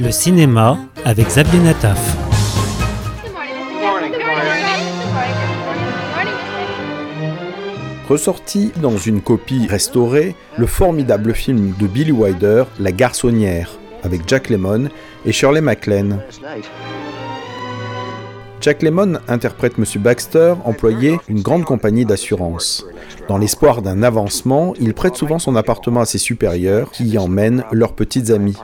Le cinéma avec Xavier Nataf. Ressorti dans une copie restaurée, le formidable film de Billy Wilder, La garçonnière, avec Jack Lemmon et Shirley MacLaine. Jack Lemmon interprète M. Baxter, employé d'une grande compagnie d'assurance. Dans l'espoir d'un avancement, il prête souvent son appartement à ses supérieurs qui y emmènent leurs petites amies.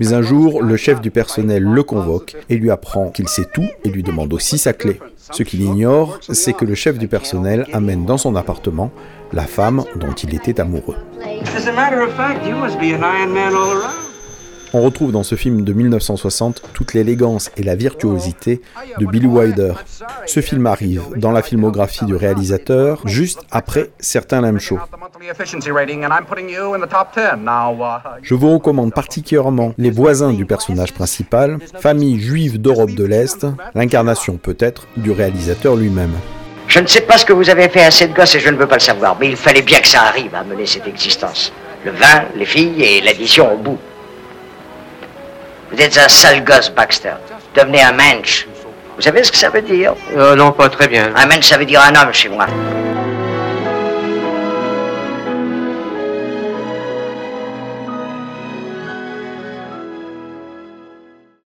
Mais un jour, le chef du personnel le convoque et lui apprend qu'il sait tout et lui demande aussi sa clé. Ce qu'il ignore, c'est que le chef du personnel amène dans son appartement la femme dont il était amoureux. On retrouve dans ce film de 1960 toute l'élégance et la virtuosité de Billy Wilder. Ce film arrive dans la filmographie du réalisateur juste après certains Lame Show. Je vous recommande particulièrement Les voisins du personnage principal, famille juive d'Europe de l'Est, l'incarnation peut-être du réalisateur lui-même. Je ne sais pas ce que vous avez fait à cette gosse et je ne veux pas le savoir, mais il fallait bien que ça arrive à mener cette existence. Le vin, les filles et l'addition au bout. Vous êtes un sale gosse, Baxter. Devenez un mensch. Vous savez ce que ça veut dire? Euh, Non, pas très bien. Un mensch, ça veut dire un homme chez moi.